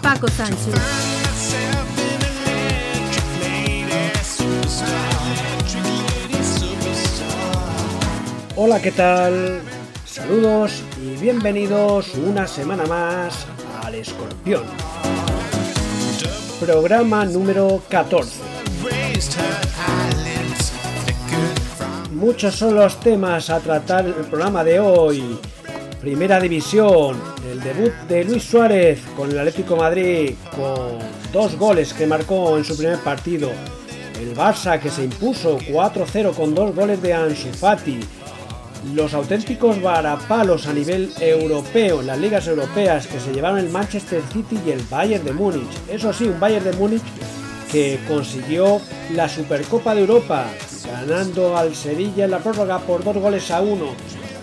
Paco Sánchez. Hola, ¿qué tal? Saludos y bienvenidos una semana más al Escorpión. Programa número 14. Muchos son los temas a tratar el programa de hoy. Primera división, el debut de Luis Suárez con el Atlético Madrid con dos goles que marcó en su primer partido. El Barça que se impuso 4-0 con dos goles de Ansu Fati los auténticos varapalos a nivel europeo en las ligas europeas que se llevaron el Manchester City y el Bayern de Múnich. Eso sí, un Bayern de Múnich que consiguió la Supercopa de Europa, ganando al Sevilla en la prórroga por dos goles a uno.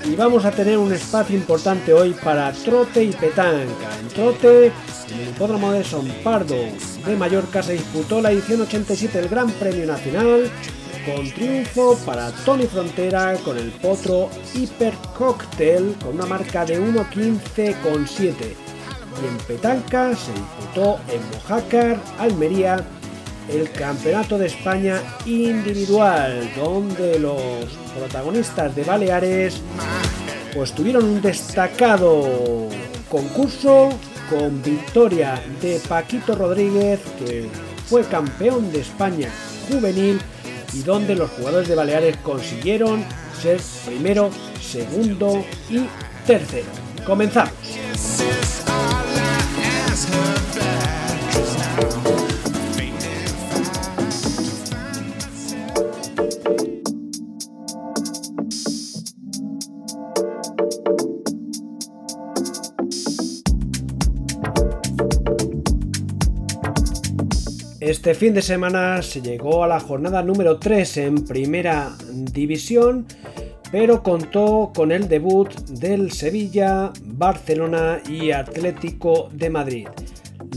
Y vamos a tener un espacio importante hoy para trote y petanca. En trote, en el hipódromo de Son Pardo de Mallorca se disputó la edición 87 del Gran Premio Nacional con triunfo para Tony Frontera con el potro Hyper Cocktail con una marca de 1.15,7 y en Petanca se disputó en Mojácar, Almería, el Campeonato de España individual donde los protagonistas de Baleares pues tuvieron un destacado concurso con victoria de Paquito Rodríguez que fue campeón de España juvenil y donde los jugadores de Baleares consiguieron ser primero, segundo y tercero. Comenzamos. Este fin de semana se llegó a la jornada número 3 en primera división, pero contó con el debut del Sevilla, Barcelona y Atlético de Madrid.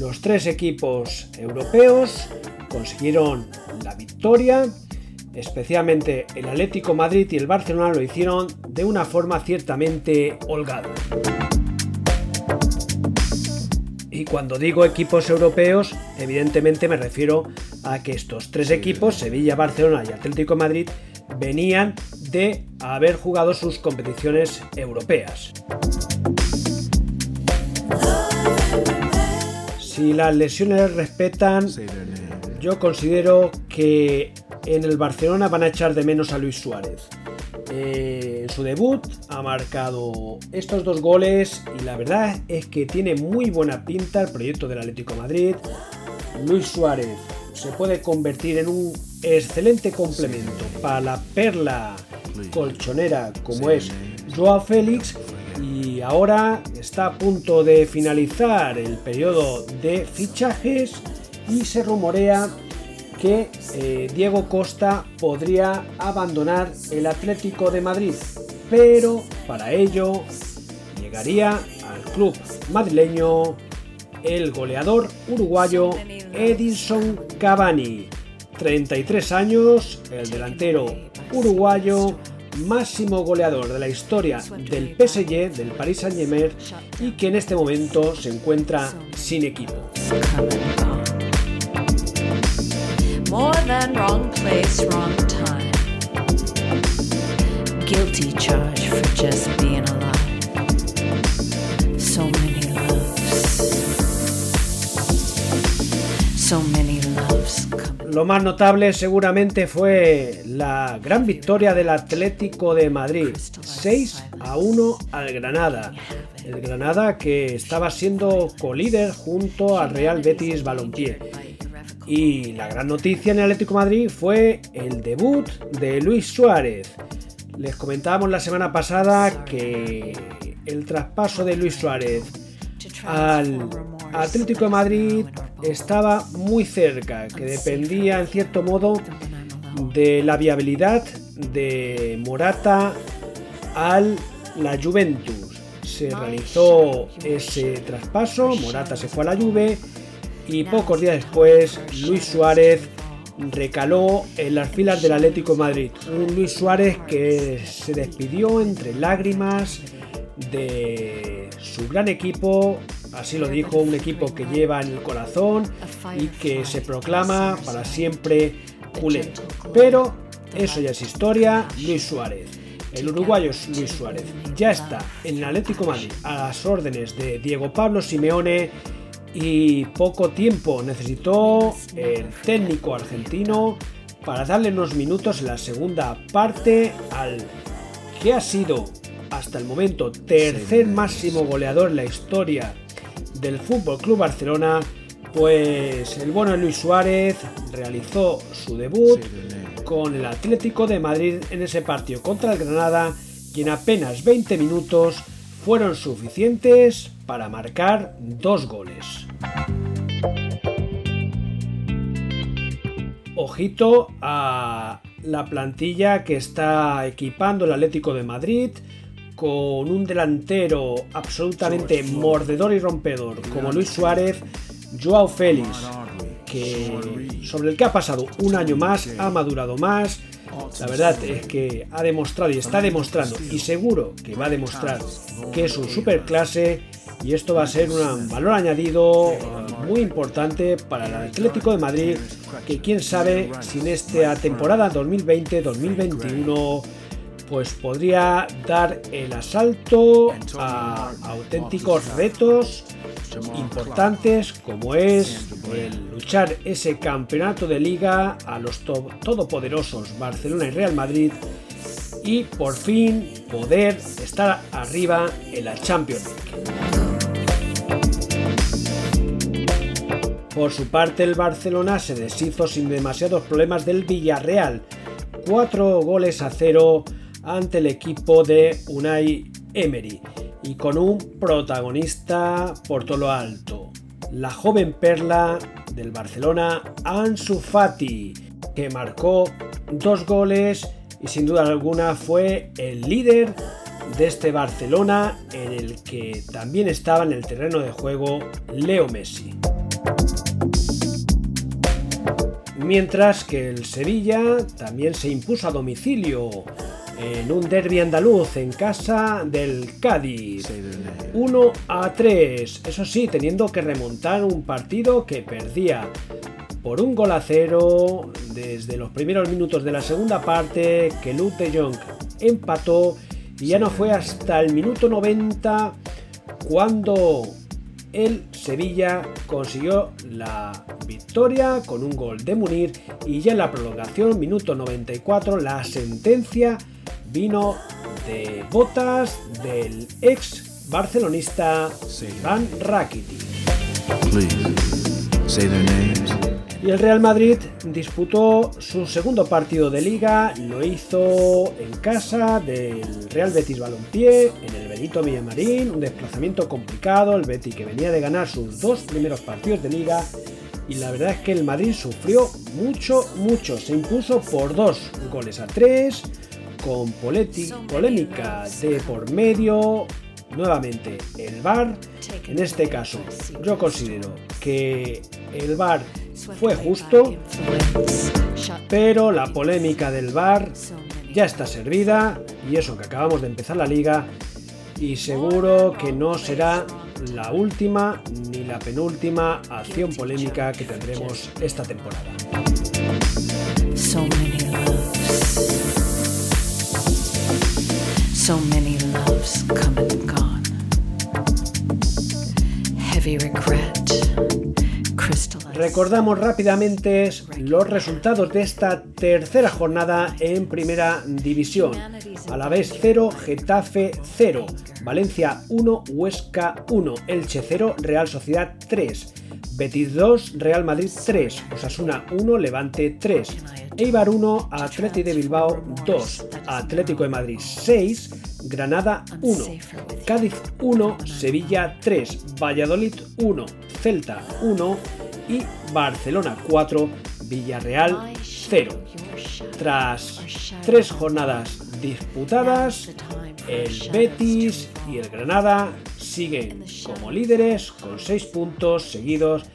Los tres equipos europeos consiguieron la victoria, especialmente el Atlético Madrid y el Barcelona lo hicieron de una forma ciertamente holgada. Y cuando digo equipos europeos, evidentemente me refiero a que estos tres equipos, Sevilla, Barcelona y Atlético de Madrid, venían de haber jugado sus competiciones europeas. Si las lesiones respetan, yo considero que en el Barcelona van a echar de menos a Luis Suárez. Eh, en su debut ha marcado estos dos goles y la verdad es que tiene muy buena pinta el proyecto del Atlético Madrid. Luis Suárez se puede convertir en un excelente complemento para la perla colchonera como es Joao Félix y ahora está a punto de finalizar el periodo de fichajes y se rumorea que eh, Diego Costa podría abandonar el Atlético de Madrid, pero para ello llegaría al club madrileño el goleador uruguayo Edison Cavani. 33 años, el delantero uruguayo máximo goleador de la historia del PSG, del Paris Saint-Germain, y que en este momento se encuentra sin equipo. More than wrong place, wrong time. Guilty charge for just being alive. So many loves. So many loves. Lo más notable seguramente fue la gran victoria del Atlético de Madrid, 6 a 1 al Granada. El Granada que estaba siendo colíder junto al Real Betis Balompié. Y la gran noticia en el Atlético Madrid fue el debut de Luis Suárez. Les comentábamos la semana pasada que el traspaso de Luis Suárez al Atlético de Madrid estaba muy cerca, que dependía en cierto modo de la viabilidad de Morata al la Juventus. Se realizó ese traspaso, Morata se fue a la Juve y pocos días después Luis Suárez recaló en las filas del Atlético Madrid. Un Luis Suárez que se despidió entre lágrimas de su gran equipo, así lo dijo, un equipo que lleva en el corazón y que se proclama para siempre culé. Pero eso ya es historia, Luis Suárez. El uruguayo Luis Suárez ya está en el Atlético Madrid a las órdenes de Diego Pablo Simeone y poco tiempo necesitó el técnico argentino para darle unos minutos en la segunda parte al que ha sido hasta el momento tercer máximo goleador en la historia del Fútbol Club Barcelona, pues el bueno Luis Suárez realizó su debut con el Atlético de Madrid en ese partido contra el Granada y en apenas 20 minutos fueron suficientes para marcar dos goles. Ojito a la plantilla que está equipando el Atlético de Madrid con un delantero absolutamente mordedor y rompedor como Luis Suárez, Joao Félix, que sobre el que ha pasado un año más, ha madurado más. La verdad es que ha demostrado y está demostrando, y seguro que va a demostrar que es un superclase y esto va a ser un valor añadido muy importante para el Atlético de Madrid que quién sabe si en esta temporada 2020-2021 pues podría dar el asalto a auténticos retos importantes como es el luchar ese campeonato de liga a los todopoderosos Barcelona y Real Madrid y por fin poder estar arriba en la Champions League. Por su parte, el Barcelona se deshizo sin demasiados problemas del Villarreal, cuatro goles a cero ante el equipo de Unai Emery y con un protagonista por todo lo alto, la joven perla del Barcelona Ansu Fati, que marcó dos goles y sin duda alguna fue el líder de este Barcelona en el que también estaba en el terreno de juego Leo Messi. Mientras que el Sevilla también se impuso a domicilio en un derby andaluz en casa del Cádiz. 1 a 3, eso sí, teniendo que remontar un partido que perdía por un gol a cero desde los primeros minutos de la segunda parte que Luke de Jong empató y ya no fue hasta el minuto 90 cuando el Sevilla consiguió la victoria con un gol de Munir y ya en la prolongación, minuto 94, la sentencia vino de botas del ex barcelonista Iván Rakitic. Y el Real Madrid disputó su segundo partido de liga, lo hizo en casa del Real Betis Balompié, en el Benito Villamarín, un desplazamiento complicado, el Betis que venía de ganar sus dos primeros partidos de liga y la verdad es que el Madrid sufrió mucho, mucho, se impuso por dos goles a tres, con polémica de por medio, nuevamente el VAR, en este caso yo considero que el VAR fue justo, pero la polémica del VAR ya está servida y eso que acabamos de empezar la liga y seguro que no será la última ni la penúltima acción polémica que tendremos esta temporada. So many loves come and gone. Heavy regret. Recordamos rápidamente los resultados de esta tercera jornada en Primera División. A la vez 0, Getafe 0, Valencia 1, Huesca 1, Elche 0, Real Sociedad 3, Betis 2, Real Madrid 3, Osasuna 1, Levante 3, Eibar 1, Atleti de Bilbao 2, Atlético de Madrid 6, Granada 1, Cádiz 1, Sevilla 3, Valladolid 1, Celta 1 y Barcelona 4, Villarreal 0. Tras tres jornadas disputadas, el Betis y el Granada siguen como líderes con 6 puntos seguidos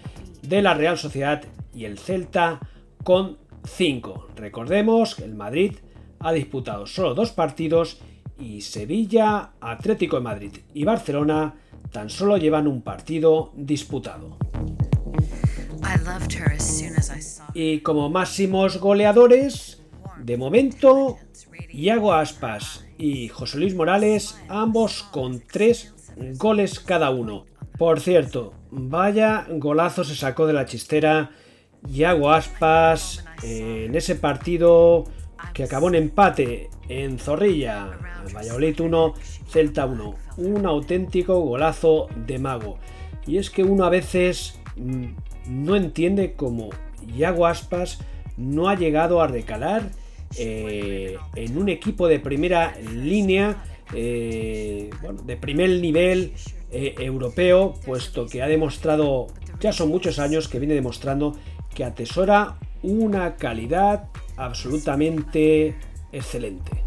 de la Real Sociedad y el Celta con 5. Recordemos que el Madrid ha disputado solo dos partidos y Sevilla, Atlético de Madrid y Barcelona tan solo llevan un partido disputado. Y como máximos goleadores, de momento, Iago Aspas y José Luis Morales, ambos con tres goles cada uno. Por cierto, vaya golazo se sacó de la chistera Iago Aspas en ese partido que acabó en empate en Zorrilla, Valladolid 1, Celta 1. Un auténtico golazo de mago. Y es que uno a veces mm, no entiende cómo Iago Aspas no ha llegado a recalar eh, en un equipo de primera línea, eh, de primer nivel eh, europeo, puesto que ha demostrado, ya son muchos años que viene demostrando que atesora una calidad absolutamente excelente.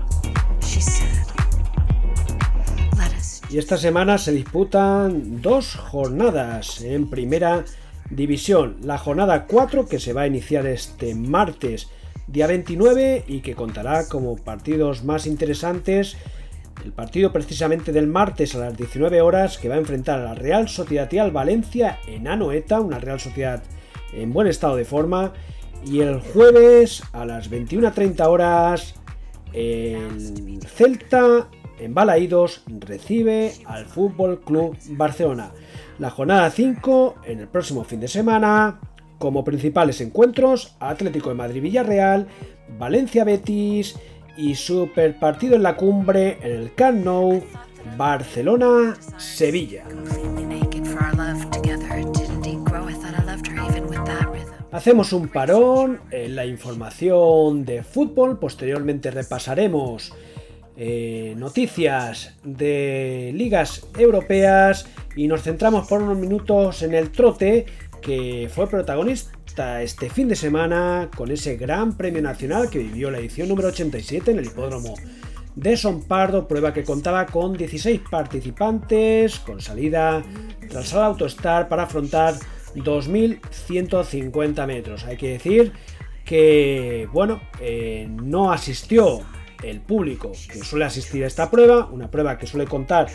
Y esta semana se disputan dos jornadas en primera división. La jornada 4 que se va a iniciar este martes día 29 y que contará como partidos más interesantes el partido precisamente del martes a las 19 horas que va a enfrentar a la Real Sociedad y al Valencia en Anoeta, una Real Sociedad en buen estado de forma. Y el jueves a las 21.30 horas el Celta en Balaídos recibe al Fútbol Club Barcelona. La jornada 5 en el próximo fin de semana, como principales encuentros, Atlético de Madrid Villarreal, Valencia Betis y super partido en la cumbre en el Camp Nou, Barcelona Sevilla. Hacemos un parón en la información de fútbol, posteriormente repasaremos eh, noticias de ligas europeas y nos centramos por unos minutos en el trote que fue protagonista este fin de semana con ese gran premio nacional que vivió la edición número 87 en el hipódromo de Son Pardo, prueba que contaba con 16 participantes con salida tras el Autostar para afrontar 2.150 metros. Hay que decir que, bueno, eh, no asistió el público que suele asistir a esta prueba, una prueba que suele contar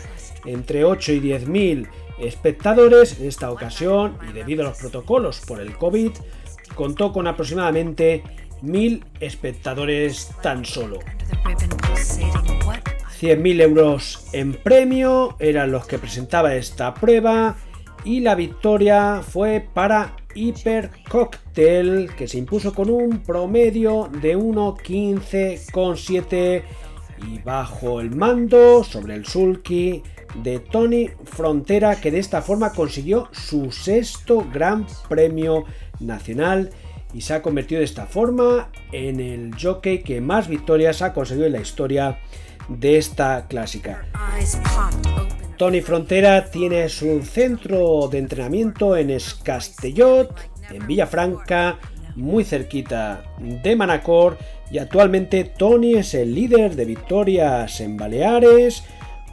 entre 8 y 10.000 espectadores. En esta ocasión, y debido a los protocolos por el COVID, contó con aproximadamente 1.000 espectadores tan solo. 100.000 euros en premio eran los que presentaba esta prueba y la victoria fue para Hyper Cocktail que se impuso con un promedio de 1.15,7 y bajo el mando sobre el sulky de Tony Frontera que de esta forma consiguió su sexto gran premio nacional y se ha convertido de esta forma en el jockey que más victorias ha conseguido en la historia de esta clásica. Tony Frontera tiene su centro de entrenamiento en Escastellot, en Villafranca, muy cerquita de Manacor, y actualmente Tony es el líder de victorias en Baleares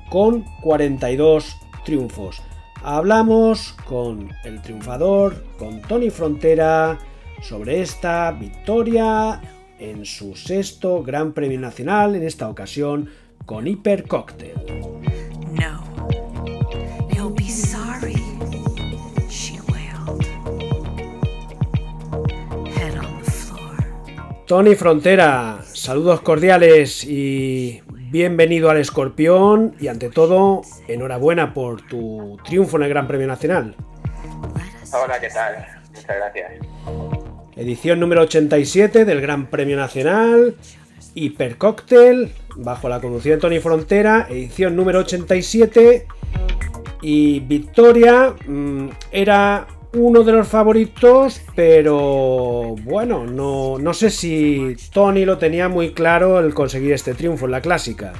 con 42 triunfos. Hablamos con el triunfador, con Tony Frontera, sobre esta victoria en su sexto Gran Premio Nacional, en esta ocasión con Hyper Cocktail. Tony Frontera, saludos cordiales y bienvenido al Escorpión y ante todo, enhorabuena por tu triunfo en el Gran Premio Nacional. Hola, ¿qué tal? Muchas gracias. Edición número 87 del Gran Premio Nacional, Hipercóctel, bajo la conducción de Tony Frontera, edición número 87 y Victoria mm, era uno de los favoritos, pero bueno, no, no sé si Tony lo tenía muy claro el conseguir este triunfo en la clásica.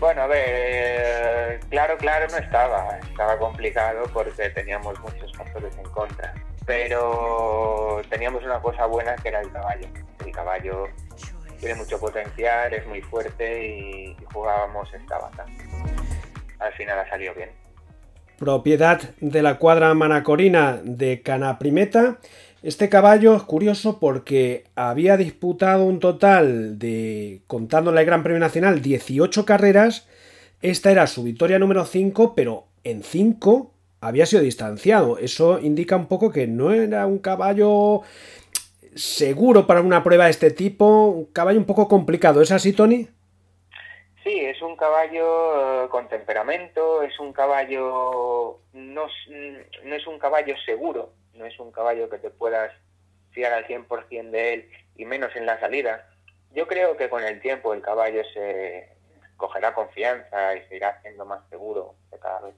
Bueno, a ver, eh, claro, claro no estaba. Estaba complicado porque teníamos muchos factores en contra. Pero teníamos una cosa buena que era el caballo. El caballo tiene mucho potencial, es muy fuerte y, jugábamos esta banda. Al final ha salido bien. Propiedad de la cuadra manacorina de Canaprimeta. Este caballo es curioso porque había disputado un total de, contando el Gran Premio Nacional, 18 carreras. Esta era su victoria número 5, pero en 5 había sido distanciado. Eso indica un poco que no era un caballo seguro para una prueba de este tipo, un caballo un poco complicado. ¿Es así, Tony? Sí, es un caballo eh, con temperamento, es un caballo, no, no, es un caballo seguro, no es un caballo que te puedas fiar al 100% de él y menos en la salida. Yo creo que con el tiempo el caballo se cogerá confianza y se irá haciendo más seguro de cada vez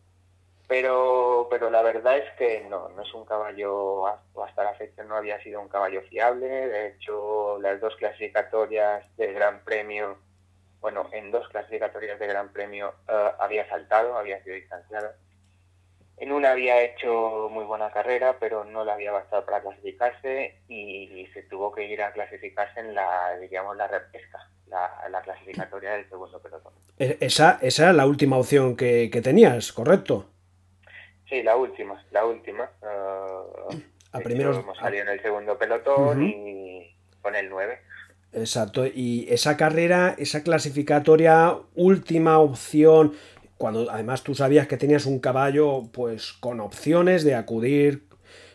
pero, pero la verdad es que no, no es un caballo, hasta la fecha no había sido un caballo fiable, de hecho las dos clasificatorias del Gran Premio, bueno, en dos clasificatorias de Gran Premio eh, había saltado, había sido distanciado. En una había hecho muy buena carrera, pero no le había bastado para clasificarse y, se tuvo que ir a clasificarse en la, digamos, la repesca, la, clasificatoria del segundo pelotón. E, esa, esa era la última opción que, que tenías, ¿correcto? Sí, la última, la última. Uh, a primeros... Hemos salido en el segundo pelotón y con el 9. Exacto, y esa carrera, esa clasificatoria, última opción, cuando además tú sabías que tenías un caballo pues con opciones de acudir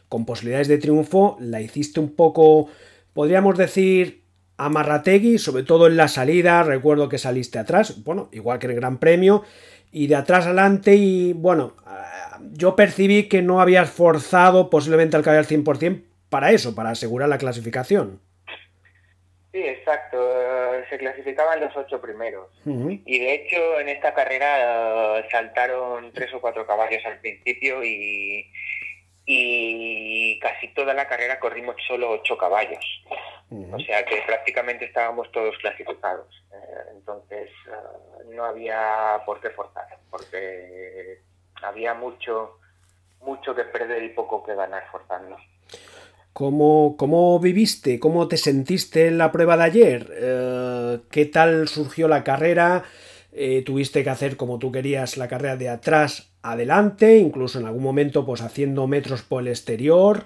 con posibilidades de triunfo, la hiciste un poco, podríamos decir, amarrategui, sobre todo en la salida, recuerdo que saliste atrás, bueno, igual que en el Gran Premio, y de atrás adelante y bueno, yo percibí que no habías forzado posiblemente al caer al 100% para eso, para asegurar la clasificación. Sí, exacto. Se clasificaban los ocho primeros. Y de hecho, en esta carrera eh, saltaron tres o cuatro caballos al principio y, y casi toda la carrera corrimos solo ocho caballos. O sea que prácticamente estábamos todos clasificados. Eh, entonces, eh, no había por qué forzar, porque había mucho, mucho que perder y poco que ganar forzando. ¿Cómo, ¿Cómo, viviste? ¿Cómo te sentiste en la prueba de ayer? Eh, ¿Qué tal surgió la carrera? Eh, ¿Tuviste que hacer como tú querías la carrera de atrás adelante? Incluso en algún momento pues haciendo metros por el exterior.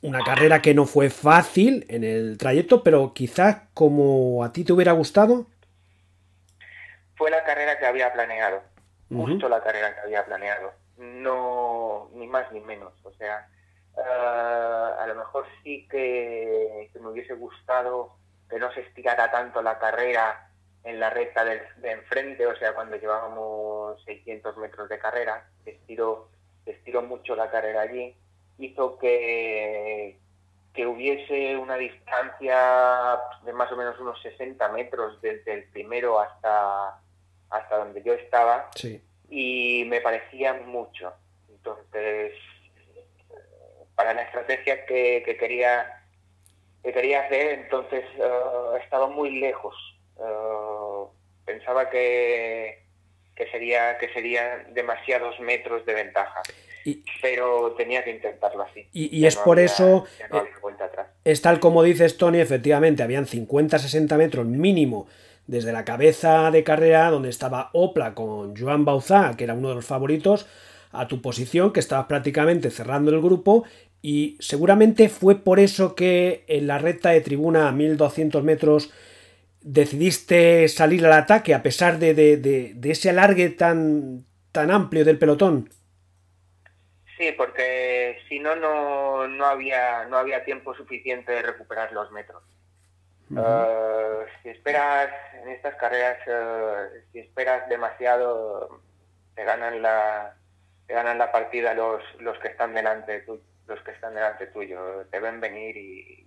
Una carrera que no fue fácil en el trayecto, pero quizás como a ti te hubiera gustado. Fue la carrera que había planeado justo la carrera que había planeado. No, ni más ni menos. O sea, eh, a lo mejor sí que, me hubiese gustado que no se estirara tanto la carrera en la recta de, enfrente, o sea, cuando llevábamos 600 metros de carrera, se estiró, estiró mucho la carrera allí, hizo que, que hubiese una distancia de más o menos unos 60 metros desde el primero hasta, hasta donde yo estaba y me parecía mucho. Entonces, para la estrategia que, quería que quería hacer, entonces eh, estaba muy lejos. Eh, pensaba que, que sería que serían demasiados metros de ventaja. pero tenía que intentarlo así. Y, es por eso, es tal como dices Tony, efectivamente, habían 50-60 metros mínimo desde la cabeza de carrera donde estaba Opla con Joan Bauzá, que era uno de los favoritos, a tu posición, que estabas prácticamente cerrando el grupo, y seguramente fue por eso que en la recta de tribuna a 1200 metros decidiste salir al ataque a pesar de, de, ese alargue tan, tan amplio del pelotón. Sí, porque si no, no, había, no había tiempo suficiente de recuperar los metros. Eh, si esperas en estas carreras, eh, si esperas demasiado, te ganan la, te ganan la partida los, los que están delante tu, los que están delante tuyo, te ven venir y,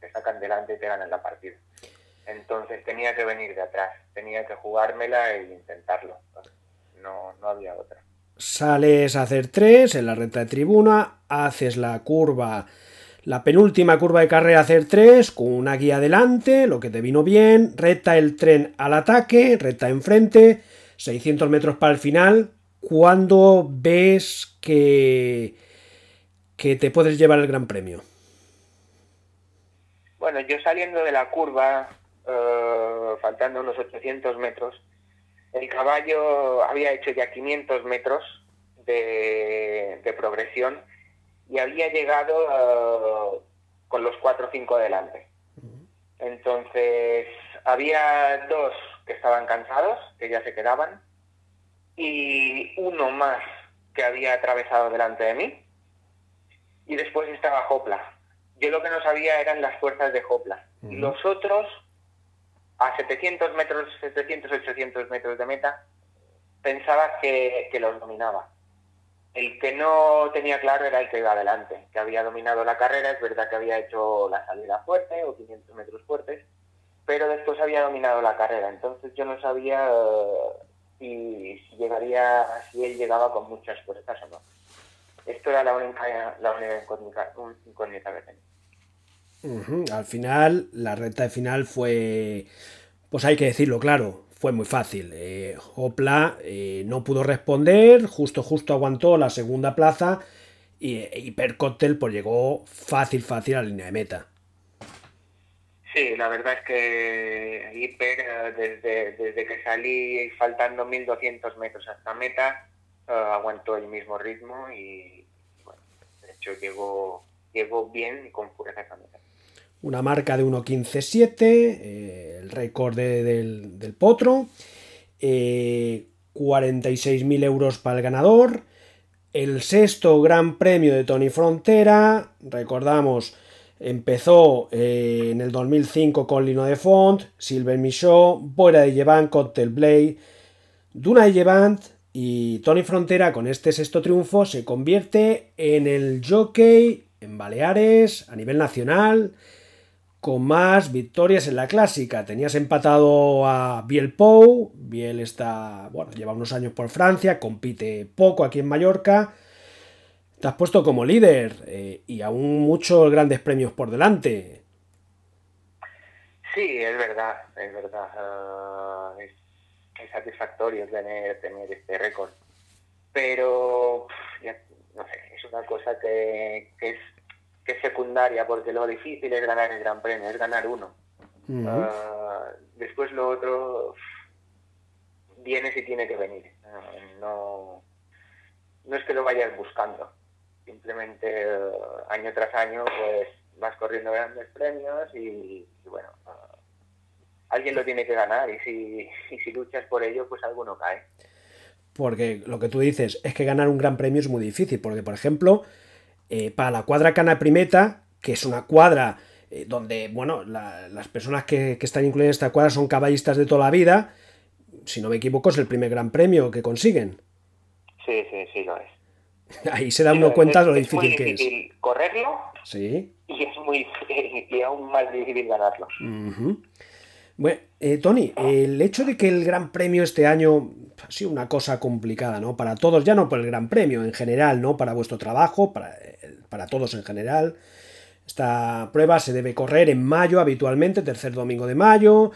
te sacan delante y te ganan la partida. Entonces tenía que venir de atrás, tenía que jugármela e intentarlo. No, no había otra. Sales a hacer tres en la recta de tribuna, haces la curva la penúltima curva de carrera hacer 3 con una guía adelante, lo que te vino bien, recta el tren al ataque, recta enfrente, 600 metros para el final. ¿Cuándo ves que, que te puedes llevar el Gran Premio? Bueno, yo saliendo de la curva, eh, faltando unos 800 metros, el caballo había hecho ya 500 metros de, progresión y había llegado eh, con los 4 o 5 delante. Entonces, había dos que estaban cansados, que ya se quedaban, y uno más que había atravesado delante de mí, y después estaba Hopla. Yo lo que no sabía eran las fuerzas de Hopla. Los otros, a 700 metros, 700, 800 metros de meta, pensaba que, que los dominaba. El que no tenía claro era el que iba adelante, que había dominado la carrera, es verdad que había hecho la salida fuerte o 500 metros fuertes, pero después había dominado la carrera, entonces yo no sabía eh, si, llegaría, si él llegaba con muchas fuerzas o no. Esto era la única, la única incógnita, que tenía. Al final, la recta de final fue, pues hay que decirlo claro, fue muy fácil. Eh, Opla eh, no pudo responder, justo justo aguantó la segunda plaza y Hipercóctel pues llegó fácil, fácil a la línea de meta. Sí, la verdad es que Hiper, eh, desde, desde que salí faltando 1200 metros hasta meta, eh, aguantó el mismo ritmo y, bueno, de hecho llegó, bien y con fuerza a meta. Una marca de 1.15.7, eh, el récord del, del, potro, 46.000 euros para el ganador, el sexto gran premio de Tony Frontera, recordamos Empezó eh, en el 2005 con Lino de Font, Silver Michaud, Boira de Llevant, Cocktail Blade, Duna de Llevant y Tony Frontera con este sexto triunfo se convierte en el jockey en Baleares a nivel nacional con más victorias en la clásica. Tenías empatado a Biel Pou, Biel está, bueno, lleva unos años por Francia, compite poco aquí en Mallorca te has puesto como líder eh, y aún muchos grandes premios por delante. Sí, es verdad, es verdad. Ah, satisfactorio tener, tener este récord. Pero, no sé, es una cosa que, es, que secundaria, porque lo difícil es ganar el Gran Premio, es ganar uno. Ah, después lo otro viene si tiene que venir. Ah, no, no es que lo vayas buscando simplemente eh, año tras año pues vas corriendo grandes premios y, bueno, eh, alguien lo tiene que ganar y si, si luchas por ello pues algo no cae. Porque lo que tú dices es que ganar un gran premio es muy difícil, porque por ejemplo, eh, para la cuadra Cana Primeta, que es una cuadra donde, bueno, las personas que, que, están incluidas en esta cuadra son caballistas de toda la vida, si no me equivoco es el primer gran premio que consiguen. Sí, sí, sí, lo es. Ahí se da uno cuenta de lo difícil, que es. correrlo. Sí. Y es muy y aún más difícil ganarlo. Bueno, eh, Tony, el hecho de que el Gran Premio este año ha sido una cosa complicada, ¿no? Para todos, ya no por el Gran Premio en general, ¿no? Para vuestro trabajo, para, para todos en general. Esta prueba se debe correr en mayo habitualmente, tercer domingo de mayo.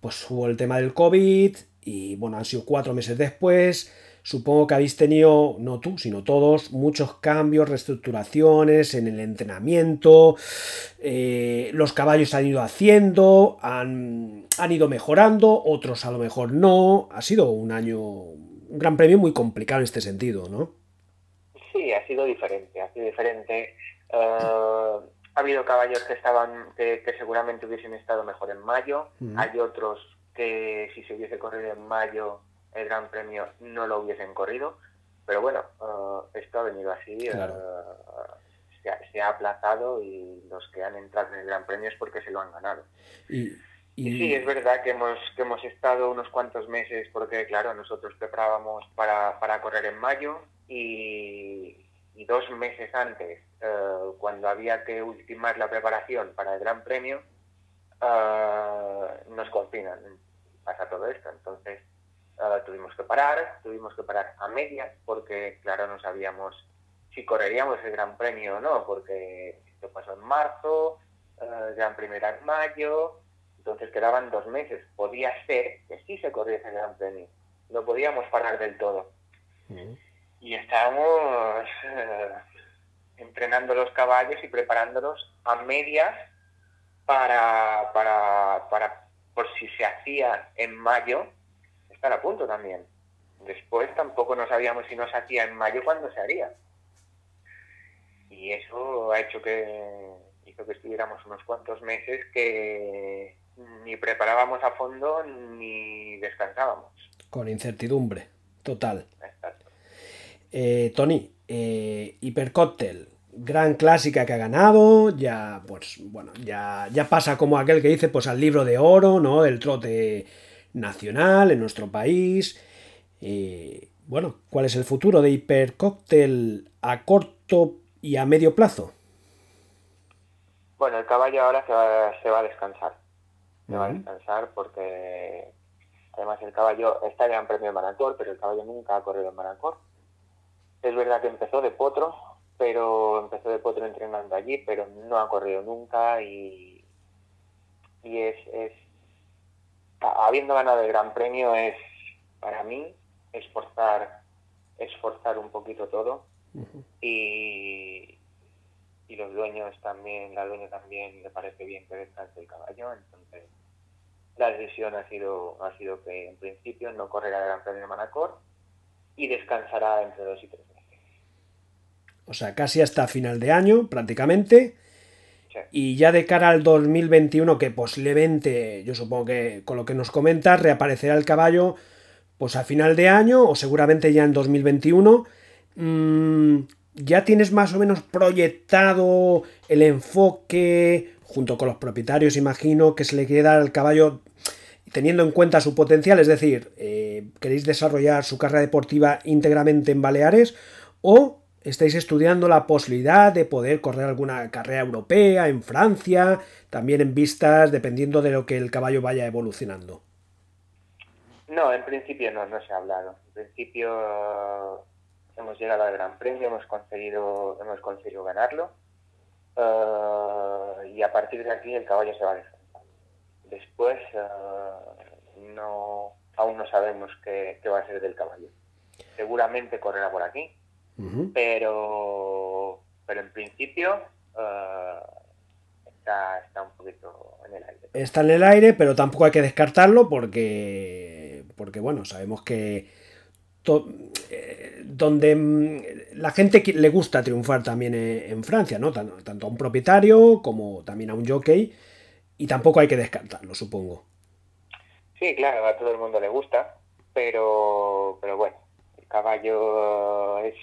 Pues hubo el tema del COVID y bueno, han sido cuatro meses después. Supongo que habéis tenido, no tú, sino todos, muchos cambios, reestructuraciones en el entrenamiento, eh, los caballos han ido haciendo, han, han, ido mejorando, otros a lo mejor no. Ha sido un año, un gran premio muy complicado en este sentido, ¿no? Sí, ha sido diferente, ha sido diferente. Eh, ha habido caballos que estaban, que, seguramente hubiesen estado mejor en mayo, hay otros que si se hubiese corrido en mayo el Gran Premio no lo hubiesen corrido. Pero bueno, eh, esto ha venido así. Eh, se, ha, aplazado y los que han entrado en el Gran Premio es porque se lo han ganado. Y, sí, es verdad que hemos, que hemos estado unos cuantos meses porque, claro, nosotros preparábamos para, para correr en mayo y, dos meses antes, eh, cuando había que ultimar la preparación para el Gran Premio, nos confinan. Pasa todo esto. Entonces, Tuvimos que parar, tuvimos que parar a medias porque, claro, no sabíamos si correríamos el Gran Premio o no, porque esto pasó en marzo, uh, Gran Premio en mayo, entonces quedaban dos meses. Podía ser que sí se corriese el Gran Premio, lo podíamos parar del todo. Y estábamos eh, entrenando los caballos y preparándolos a medias para, para, para, por si se hacía en mayo, estar a punto también. Después tampoco no sabíamos si no se hacía en mayo cuándo se haría. Y eso ha hecho que hizo que estuviéramos unos cuantos meses que ni preparábamos a fondo ni descansábamos. Con incertidumbre, total. Eh, Tony, eh, Hipercóctel, gran clásica que ha ganado, ya, pues, bueno, ya, ya pasa como aquel que dice, pues al libro de oro, ¿no? Del trote nacional en nuestro país. Eh, bueno, ¿cuál es el futuro de Hipercóctel a corto y a medio plazo? Bueno, el caballo ahora se va, se va a descansar. Se va a descansar porque además el caballo está en premio de Manacor, pero el caballo nunca ha corrido en Manacor. Es verdad que empezó de potro, pero empezó de potro entrenando allí, pero no ha corrido nunca y, y es, es habiendo ganado el Gran Premio es para mí esforzar esforzar un poquito todo y, y los dueños también, la dueña también le parece bien que descanse el caballo, entonces la decisión ha sido, ha sido que en principio no correrá el Gran Premio de Manacor y descansará entre dos y tres meses. O sea, casi hasta final de año, prácticamente. Y ya de cara al 2021, que posiblemente, yo supongo que con lo que nos comentas, reaparecerá el caballo pues a final de año o seguramente ya en 2021. Mmm, ya tienes más o menos proyectado el enfoque junto con los propietarios, imagino, que se le quiere dar al caballo teniendo en cuenta su potencial, es decir, eh, queréis desarrollar su carrera deportiva íntegramente en Baleares o estáis estudiando la posibilidad de poder correr alguna carrera europea en Francia, también en vistas, dependiendo de lo que el caballo vaya evolucionando. No, en principio no, no se ha hablado. En principio hemos llegado al Gran Premio, hemos conseguido, hemos conseguido ganarlo eh, y a partir de aquí el caballo se va a descansar. Después eh, no, aún no sabemos qué, va a ser del caballo. Seguramente correrá por aquí, pero, pero en principio eh, está, está un poquito en el aire. Está en el aire, pero tampoco hay que descartarlo porque, porque bueno, sabemos que eh, donde mm, la gente le gusta triunfar también eh, en Francia, ¿no? Tanto a un propietario como también a un jockey, y tampoco hay que descartarlo, supongo. Sí, claro, a todo el mundo le gusta, pero, pero bueno, el caballo es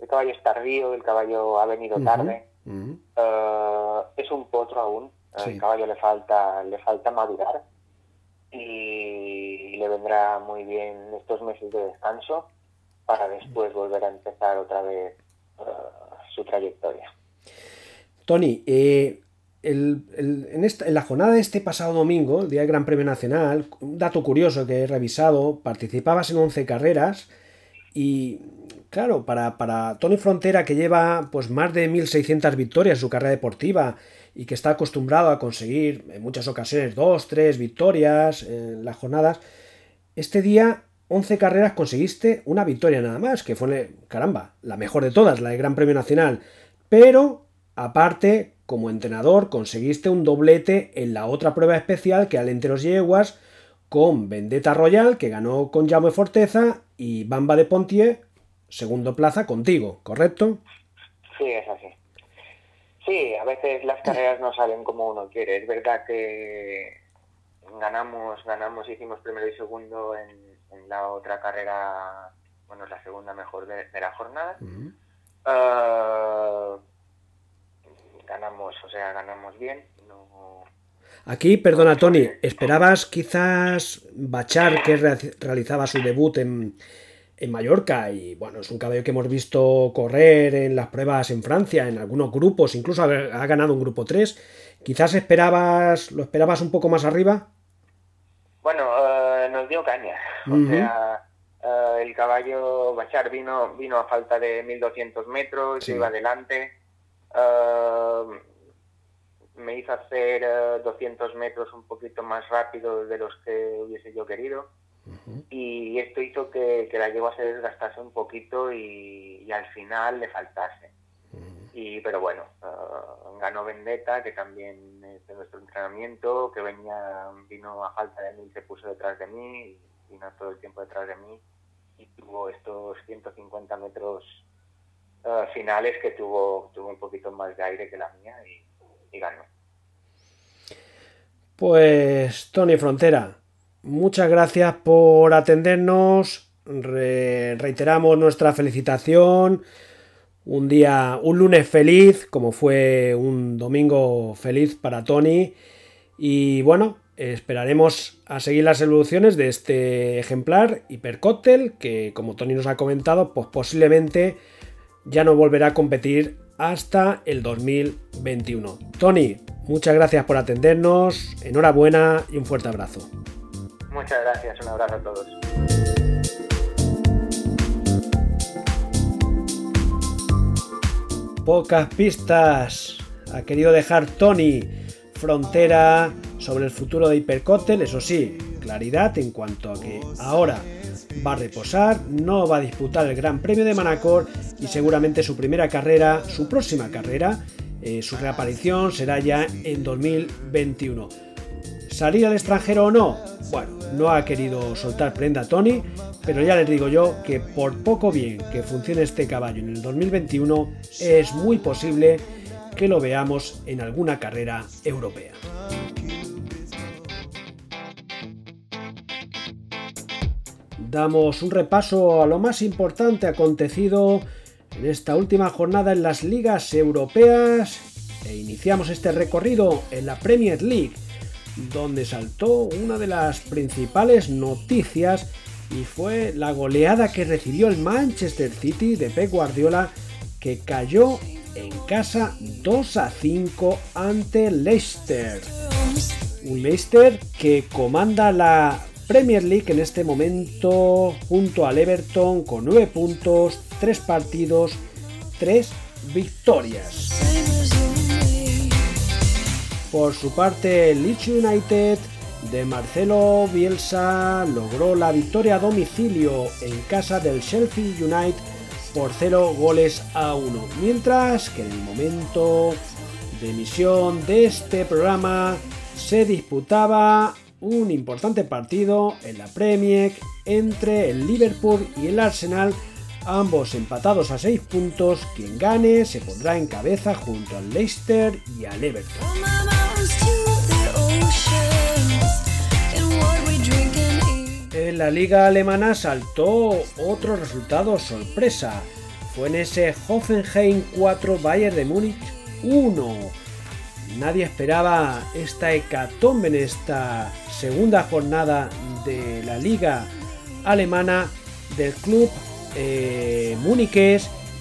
el caballo es tardío, el caballo ha venido tarde, eh, es un potro aún, el caballo le falta le falta madurar y le vendrá muy bien estos meses de descanso para después volver a empezar otra vez uh, su trayectoria. Tony, eh, en, la jornada de este pasado domingo, el día del Gran Premio Nacional, un dato curioso que he revisado, participabas en 11 carreras y, claro, para, para Tony Frontera, que lleva pues más de 1.600 victorias en su carrera deportiva y que está acostumbrado a conseguir en muchas ocasiones dos, tres victorias en las jornadas, este día 11 carreras conseguiste una victoria nada más, que fue, caramba, la mejor de todas, la del Gran Premio Nacional. Pero, aparte, como entrenador, conseguiste un doblete en la otra prueba especial que al Enteros Yeguas con Vendetta Royal, que ganó con Jaume Forteza, y Bamba de Pontier, segundo plaza contigo, ¿correcto? Sí, es así. Sí, a veces las carreras no salen como uno quiere. Es verdad que ganamos, ganamos, hicimos primero y segundo en, la otra carrera, bueno, la segunda mejor de, la jornada. Ah, ganamos, o sea, ganamos bien. Aquí, perdona Tony, ¿esperabas quizás Bachar que realizaba su debut en, en Mallorca y bueno, es un caballo que hemos visto correr en las pruebas en Francia, en algunos grupos, incluso ha, ganado un grupo 3. ¿Quizás esperabas, lo esperabas un poco más arriba? Bueno, eh, nos dio caña. O sea, eh, el caballo Bachar vino, vino a falta de 1200 metros, iba adelante. Eh, me hizo hacer 200 metros un poquito más rápido de los que hubiese yo querido. Y esto hizo que, la yegua se desgastase un poquito y, al final le faltase. y, pero bueno, uh, ganó Vendetta, que también es de nuestro entrenamiento, que venía vino a falta de mí, se puso detrás de mí, y vino todo el tiempo detrás de mí y tuvo estos 150 metros uh, finales que tuvo, tuvo un poquito más de aire que la mía y Pues Tony Frontera, muchas gracias por atendernos. reiteramos nuestra felicitación. Un día, un lunes feliz, como fue un domingo feliz para Tony. Y bueno, esperaremos a seguir las evoluciones de este ejemplar Hipercóctel, que como Tony nos ha comentado, pues posiblemente ya no volverá a competir hasta el 2021. Tony, muchas gracias por atendernos, enhorabuena y un fuerte abrazo. Muchas gracias, un abrazo a todos. Pocas pistas ha querido dejar Tony Frontera sobre el futuro de Hipercóctel, eso sí, claridad en cuanto a que ahora va a reposar, no va a disputar el Gran Premio de Manacor y seguramente su primera carrera, su próxima carrera, eh, su reaparición será ya en 2021. ¿Salir al extranjero o no? Bueno, no ha querido soltar prenda Tony, pero ya les digo yo que por poco bien que funcione este caballo en el 2021, es muy posible que lo veamos en alguna carrera europea. Damos un repaso a lo más importante acontecido en esta última jornada en las ligas europeas e iniciamos este recorrido en la Premier League, donde saltó una de las principales noticias y fue la goleada que recibió el Manchester City de Pep Guardiola que cayó en casa 2 a 5 ante Leicester. Un Leicester que comanda la Premier League en este momento junto al Everton con 9 puntos, 3 partidos, 3 victorias. Por su parte, Leeds United de Marcelo Bielsa logró la victoria a domicilio en casa del Sheffield United por 0 goles a 1, mientras que en el momento de emisión de este programa se disputaba un importante partido en la Premier entre el Liverpool y el Arsenal, ambos empatados a 6 puntos, quien gane se pondrá en cabeza junto al Leicester y al Everton. En la liga alemana saltó otro resultado sorpresa. Fue en ese Hoffenheim 4 Bayern de Múnich 1 Nadie esperaba esta hecatombe en esta segunda jornada de la liga alemana del club eh,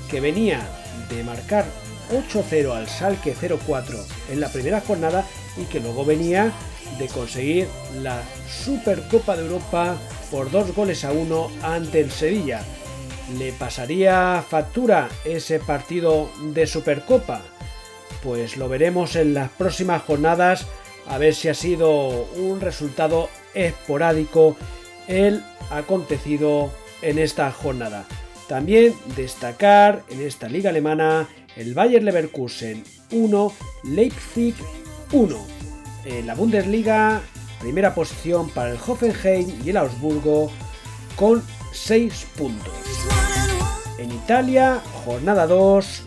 que venía de marcar 8-0 al Salque 0-4 en la primera jornada y que luego venía de conseguir la Supercopa de Europa por dos goles a uno ante el Sevilla. ¿Le pasaría factura ese partido de Supercopa? Pues lo veremos en las próximas jornadas a ver si ha sido un resultado esporádico el acontecido en esta jornada. También destacar en esta liga alemana el Bayer Leverkusen 1, Leipzig 1. En la Bundesliga, primera posición para el Hoffenheim y el Augsburgo con 6 puntos. En Italia, jornada 2,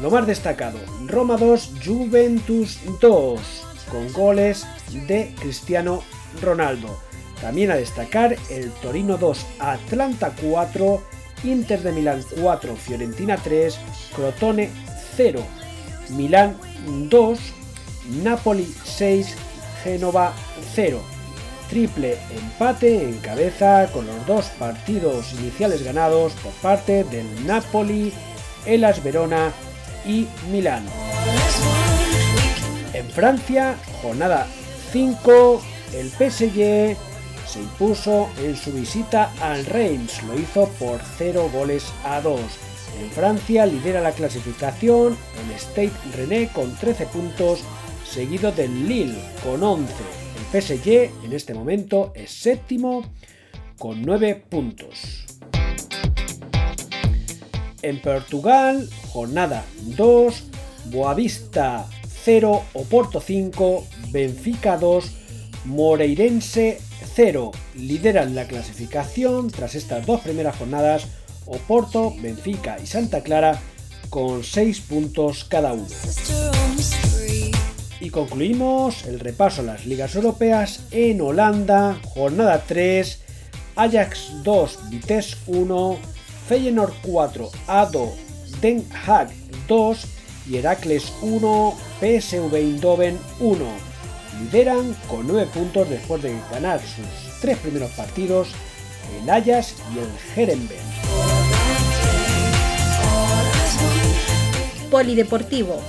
lo más destacado, Roma 2, Juventus 2, con goles de Cristiano Ronaldo. También a destacar el Torino 2, Atlanta 4, Inter de Milán 4, Fiorentina 3, Crotone 0, Milán 2, Napoli 6, Génova 0. Triple empate en cabeza con los dos partidos iniciales ganados por parte del Napoli, Elas Verona y Milán. En Francia, jornada 5, el PSG se impuso en su visita al Reims, lo hizo por 0 goles a 2. En Francia lidera la clasificación el State René con 13 puntos, seguido del Lille con 11. El PSG en este momento es séptimo con 9 puntos. En Portugal, jornada 2, Boavista 0, Oporto 5, Benfica 2, Moreirense 0. Lideran la clasificación tras estas dos primeras jornadas Oporto, Benfica y Santa Clara con 6 puntos cada uno. Y concluimos el repaso a las ligas europeas en Holanda, jornada 3, Ajax 2, Vitesse 1, Feyenoord 4, ADO, Den Haag 2 y Heracles 1, PSV Eindhoven 1. Lideran con 9 puntos después de ganar sus tres primeros partidos el Ajax y el Herenberg. Polideportivo.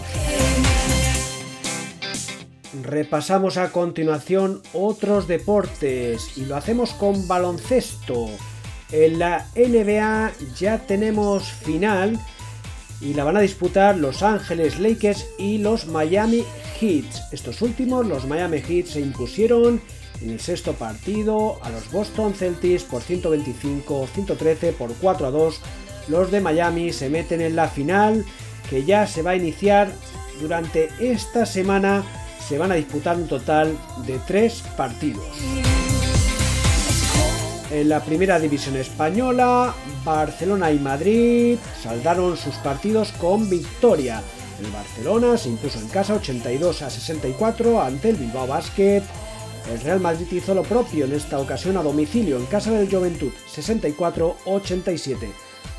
Repasamos a continuación otros deportes y lo hacemos con baloncesto. En la NBA ya tenemos final y la van a disputar Los Ángeles Lakers y los Miami Heat. Estos últimos, los Miami Heat, se impusieron en el sexto partido a los Boston Celtics por 125-113 por 4 a 2. Los de Miami se meten en la final que ya se va a iniciar durante esta semana se van a disputar un total de tres partidos. En la primera división española, Barcelona y Madrid saldaron sus partidos con victoria. El Barcelona se impuso en casa 82 a 64 ante el Bilbao Basket. El Real Madrid hizo lo propio en esta ocasión a domicilio en casa del Juventud 64-87.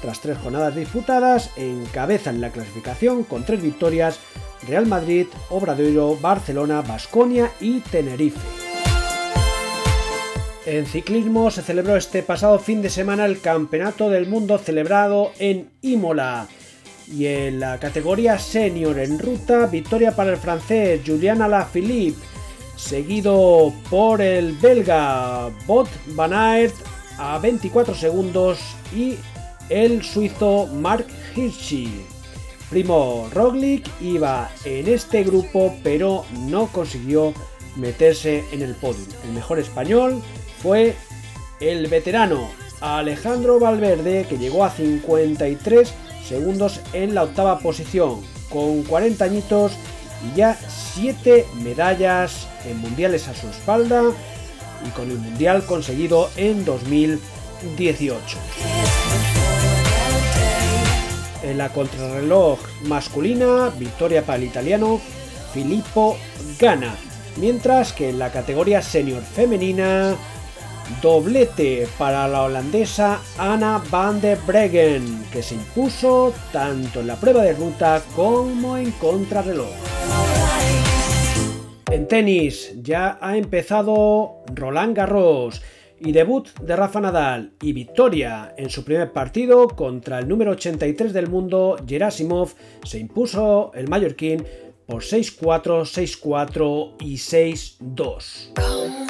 Tras tres jornadas disputadas, encabezan la clasificación con tres victorias Real Madrid, Obradoiro, Barcelona, Basconia y Tenerife. En ciclismo se celebró este pasado fin de semana el Campeonato del Mundo celebrado en Imola. Y en la categoría senior en ruta, victoria para el francés Julian Alaphilippe, seguido por el belga Bot Van Aert a 24 segundos y el suizo Mark Hirschi. Primo Roglic iba en este grupo pero no consiguió meterse en el podio. El mejor español fue el veterano Alejandro Valverde que llegó a 53 segundos en la octava posición con 40 añitos y ya 7 medallas en mundiales a su espalda y con el mundial conseguido en 2018. En la contrarreloj masculina, victoria para el italiano Filippo Gana, mientras que en la categoría senior femenina, doblete para la holandesa Anna van der Breggen, que se impuso tanto en la prueba de ruta como en contrarreloj. En tenis ya ha empezado Roland Garros y debut de Rafa Nadal y victoria en su primer partido contra el número 83 del mundo, Gerasimov, se impuso el mallorquín por 6-4, 6-4 y 6-2.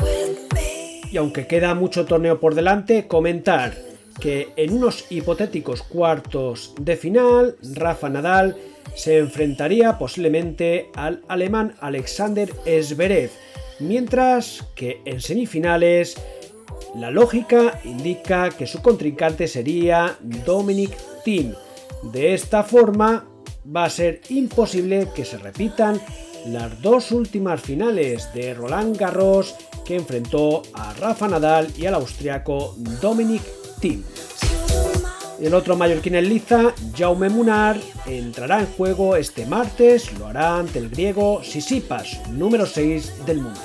Y aunque queda mucho torneo por delante, comentar que en unos hipotéticos cuartos de final, Rafa Nadal se enfrentaría posiblemente al alemán Alexander Zverev, mientras que en semifinales la lógica indica que su contrincante sería Dominic Thiem. De esta forma, va a ser imposible que se repitan las dos últimas finales de Roland Garros que enfrentó a Rafa Nadal y al austriaco Dominic Thiem. El otro mallorquín en liza, Jaume Munar, entrará en juego este martes, lo hará ante el griego Sisipas, número 6 del mundo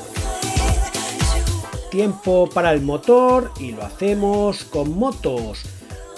tiempo para el motor y lo hacemos con motos.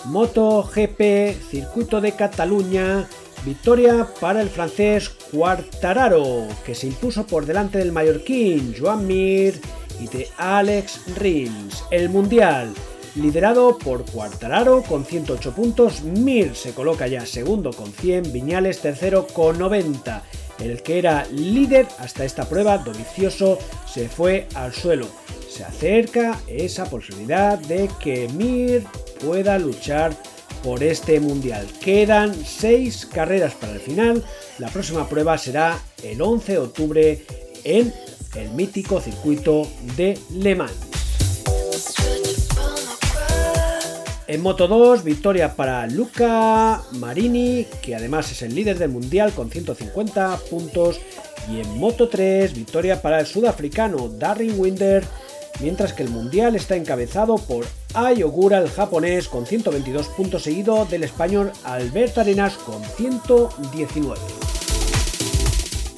Moto GP, Circuito de Cataluña, victoria para el francés Quartararo, que se impuso por delante del mallorquín Joan Mir y de Alex Rins. El Mundial, liderado por Quartararo con 108 puntos, Mir se coloca ya segundo con 100, Viñales tercero con 90. El que era líder hasta esta prueba, Dovicioso, se fue al suelo se acerca esa posibilidad de que Mir pueda luchar por este mundial. Quedan seis carreras para el final. La próxima prueba será el 11 de octubre en el mítico circuito de Le Mans. En Moto 2, victoria para Luca Marini, que además es el líder del mundial con 150 puntos. Y en Moto 3, victoria para el sudafricano Darren Winder, mientras que el mundial está encabezado por Ayogura, el japonés, con 122 puntos, seguido del español Alberto Arenas con 119.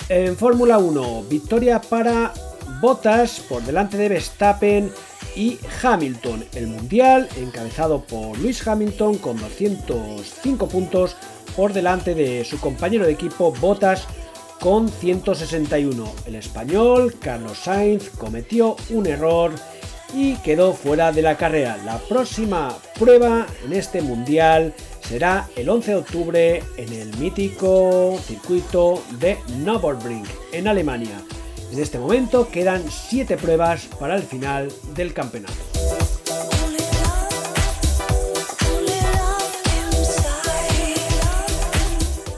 En Fórmula 1, victoria para Bottas por delante de Verstappen y Hamilton. El mundial encabezado por Luis Hamilton con 205 puntos por delante de su compañero de equipo Bottas con 161. El español Carlos Sainz cometió un error y quedó fuera de la carrera. La próxima prueba en este mundial será el 11 de octubre en el mítico circuito de Nürburgring en Alemania. En este momento quedan 7 pruebas para el final del campeonato.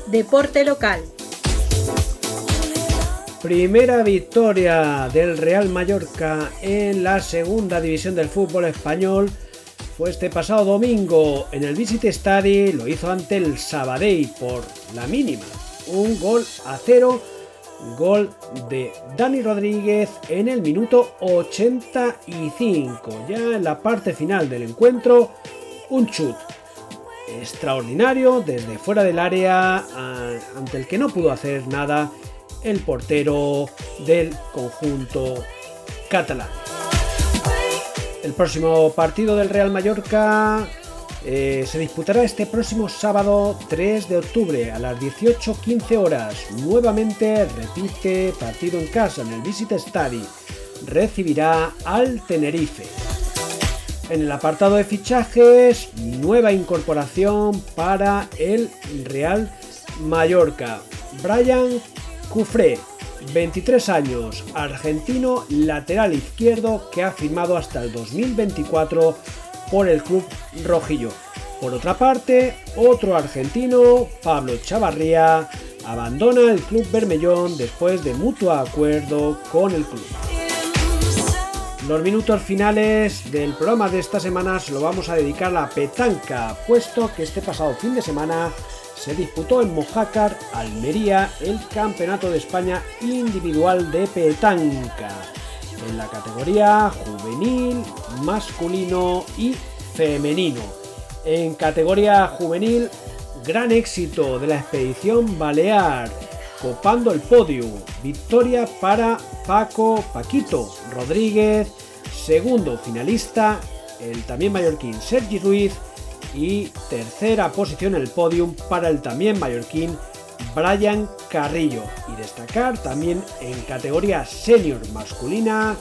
Deporte local. Primera victoria del Real Mallorca en la segunda división del fútbol español. Fue este pasado domingo en el Visit Stadi, lo hizo ante el Sabadell por la mínima, un gol a cero, gol de Dani Rodríguez en el minuto 85, ya en la parte final del encuentro, un chut extraordinario desde fuera del área ante el que no pudo hacer nada el portero del conjunto catalán. El próximo partido del Real Mallorca eh, se disputará este próximo sábado 3 de octubre a las 18.15 horas. Nuevamente repite partido en casa en el Visit Stadi. Recibirá al Tenerife. En el apartado de fichajes, nueva incorporación para el Real Mallorca. Brian Cufré, 23 años, argentino lateral izquierdo que ha firmado hasta el 2024 por el club rojillo. Por otra parte, otro argentino, Pablo Chavarría, abandona el club bermellón después de mutuo acuerdo con el club. Los minutos finales del programa de esta semana se lo vamos a dedicar a la petanca, puesto que este pasado fin de semana se disputó en Mojácar, Almería, el Campeonato de España Individual de Petanca, en la categoría juvenil, masculino y femenino. En categoría juvenil, gran éxito de la expedición Balear, copando el podio. Victoria para Paco Paquito Rodríguez, segundo finalista, el también mallorquín Sergi Ruiz, y tercera posición en el podium para el también mallorquín Brian Carrillo. Y destacar también en categoría senior masculina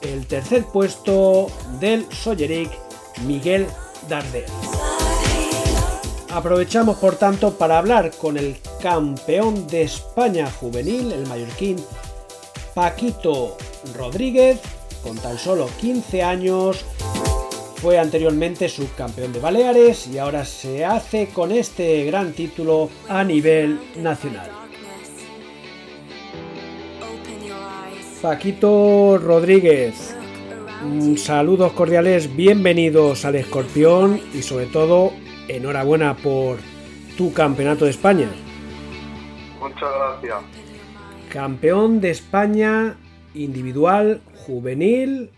el tercer puesto del Soyeric Miguel Darder. Aprovechamos por tanto para hablar con el campeón de España juvenil, el mallorquín Paquito Rodríguez, con tan solo 15 años fue anteriormente subcampeón de Baleares y ahora se hace con este gran título a nivel nacional. Paquito Rodríguez, saludos cordiales, bienvenidos al Escorpión y sobre todo enhorabuena por tu campeonato de España. Muchas gracias. Campeón de España individual juvenil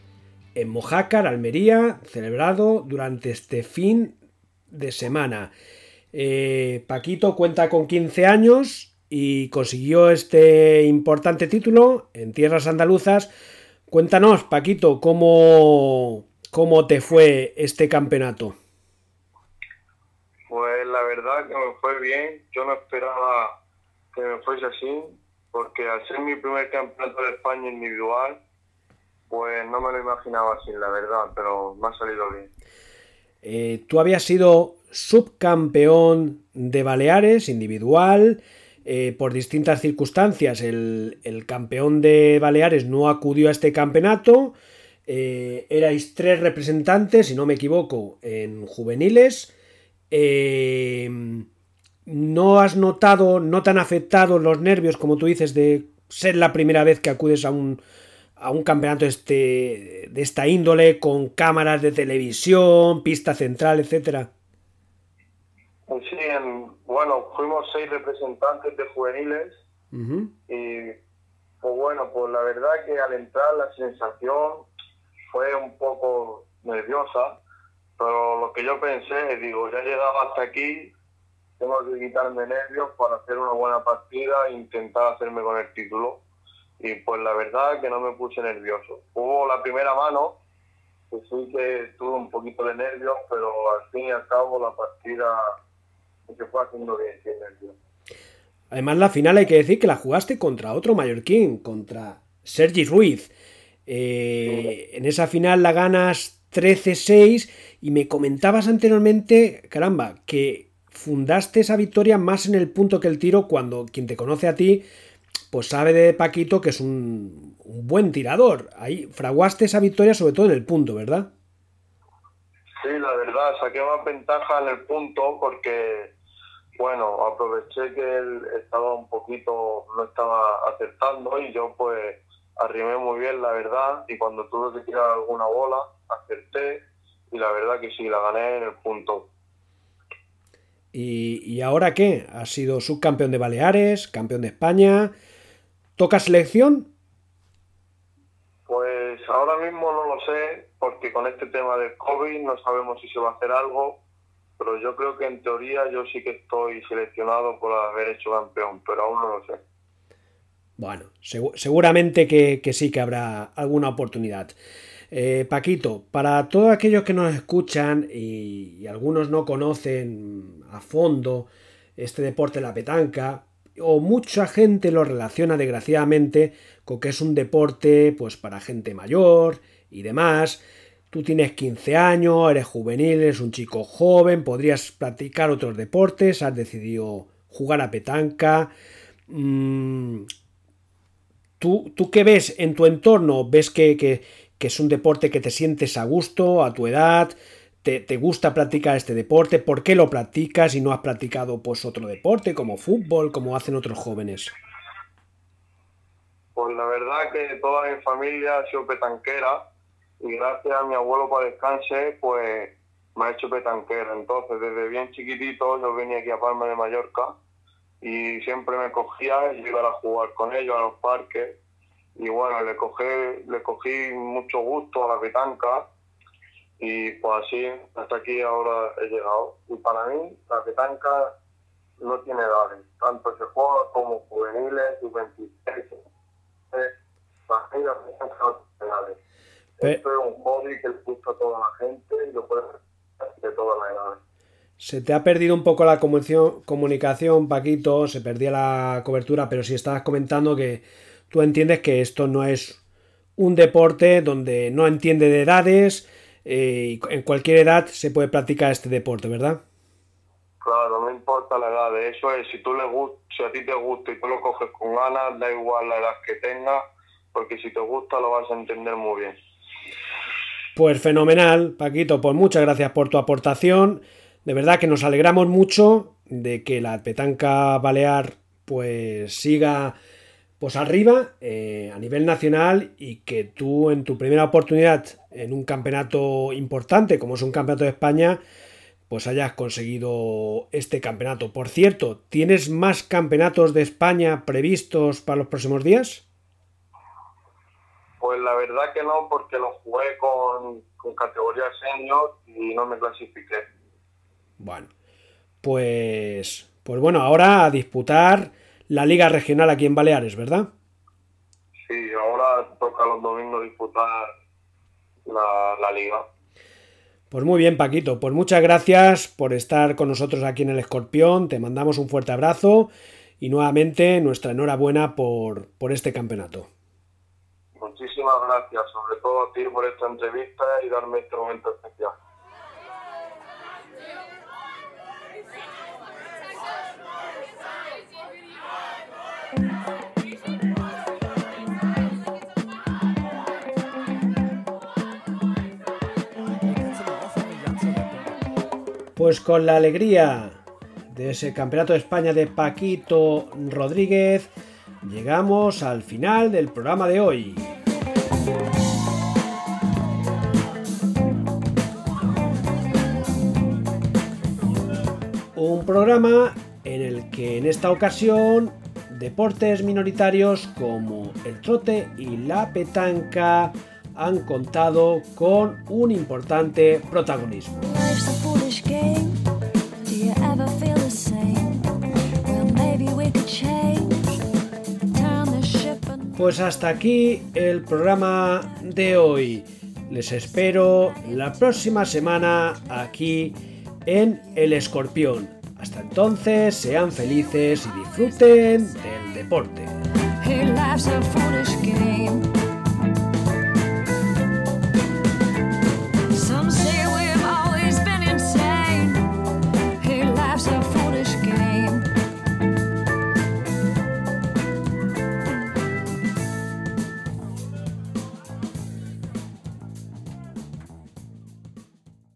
en Mojácar, Almería, celebrado durante este fin de semana. Eh, Paquito cuenta con 15 años y consiguió este importante título en tierras andaluzas. Cuéntanos, Paquito, cómo, cómo te fue este campeonato. Pues la verdad que me fue bien. Yo no esperaba que me fuese así, porque al ser mi primer campeonato de España individual, pues no me lo imaginaba así, la verdad, pero me ha salido bien. Eh, tú habías sido subcampeón de Baleares individual. Eh, por distintas circunstancias, el, campeón de Baleares no acudió a este campeonato. Eh, erais tres representantes, si no me equivoco, en juveniles. ¿No has notado, no tan afectados los nervios, como tú dices, de ser la primera vez que acudes a un, a un campeonato este, de esta índole con cámaras de televisión, pista central, etcétera? Sí, bueno, fuimos seis representantes de juveniles y pues bueno, pues la verdad que al entrar la sensación fue un poco nerviosa, pero lo que yo pensé, digo, ya he llegado hasta aquí, tengo que quitarme nervios para hacer una buena partida e intentar hacerme con el título. Y pues la verdad que no me puse nervioso. Hubo la primera mano, que sí que tuve un poquito de nervios, pero al fin y al cabo la partida se fue haciendo bien sin nervios. Además, la final hay que decir que la jugaste contra otro mallorquín, contra Sergi Ruiz. Eh, en esa final la ganas 13-6 y me comentabas anteriormente, caramba, que fundaste esa victoria más en el punto que el tiro cuando quien te conoce a ti pues sabe de Paquito que es un, buen tirador. Ahí fraguaste esa victoria sobre todo en el punto, ¿verdad? Sí, la verdad, saqué más ventaja en el punto porque bueno, aproveché que él estaba un poquito, no estaba acertando y yo pues arrimé muy bien la verdad y cuando tuve que tirar alguna bola acerté y la verdad que sí, la gané en el punto. ¿Y, y ahora qué? ¿Has sido subcampeón de Baleares, campeón de España? ¿Toca selección? Pues ahora mismo no lo sé, porque con este tema del COVID no sabemos si se va a hacer algo pero yo creo que en teoría yo sí que estoy seleccionado por haber hecho campeón, pero aún no lo sé. Bueno, seguramente que, sí que habrá alguna oportunidad. Eh, Paquito, para todos aquellos que nos escuchan y, algunos no conocen a fondo este deporte la petanca, o mucha gente lo relaciona desgraciadamente con que es un deporte pues para gente mayor y demás, Tú tienes 15 años, eres juvenil, eres un chico joven, podrías practicar otros deportes, has decidido jugar a petanca. Mm, ¿tú, ¿Tú qué ves en tu entorno? ¿Ves que, es un deporte que te sientes a gusto a tu edad? ¿Te, ¿Te, gusta practicar este deporte? ¿Por qué lo practicas y no has practicado pues, otro deporte como fútbol, como hacen otros jóvenes? Pues la verdad que toda mi familia ha sido petanquera y gracias a mi abuelo para descanse, pues me ha hecho petanquero. Entonces, desde bien chiquitito, yo venía aquí a Palma de Mallorca y siempre me cogía y iba a jugar con ellos a los parques. Y bueno, le cogí, le cogí mucho gusto a la petanca y pues así hasta aquí ahora he llegado. Y para mí, la petanca no tiene edades, tanto se juega como juveniles, sub-26. Para mí la petanca no tiene edades esto es un hobby que le gusta a toda la gente y lo puede hacer de todas las edades. Se te ha perdido un poco la comunicación, Paquito, se perdía la cobertura, pero si estabas comentando que tú entiendes que esto no es un deporte donde no entiende de edades eh, y en cualquier edad se puede practicar este deporte, ¿verdad? Claro, no importa la edad, de eso es, si, tú le si a ti te gusta y tú lo coges con ganas, da igual la edad que tengas, porque si te gusta lo vas a entender muy bien. Pues fenomenal, Paquito, pues muchas gracias por tu aportación. De verdad que nos alegramos mucho de que la petanca balear pues siga pues arriba eh, a nivel nacional y que tú en tu primera oportunidad en un campeonato importante como es un campeonato de España pues hayas conseguido este campeonato. Por cierto, ¿tienes más campeonatos de España previstos para los próximos días? Pues la verdad que no, porque lo jugué con, con categoría senior y no me clasifiqué. Bueno, pues, pues bueno, ahora a disputar la liga regional aquí en Baleares, ¿verdad? Sí, ahora toca los domingos disputar la, la liga. Pues muy bien, Paquito. Pues muchas gracias por estar con nosotros aquí en el Escorpión. Te mandamos un fuerte abrazo y nuevamente nuestra enhorabuena por, por este campeonato. Muchísimas gracias, sobre todo a ti por esta entrevista y darme este momento especial. Pues con la alegría de ese Campeonato de España de Paquito Rodríguez, llegamos al final del programa de hoy. Un programa en el que en esta ocasión deportes minoritarios como el trote y la petanca han contado con un importante protagonismo. Pues hasta aquí el programa de hoy. Les espero la próxima semana aquí en El Escorpión. Hasta entonces, sean felices y disfruten del deporte.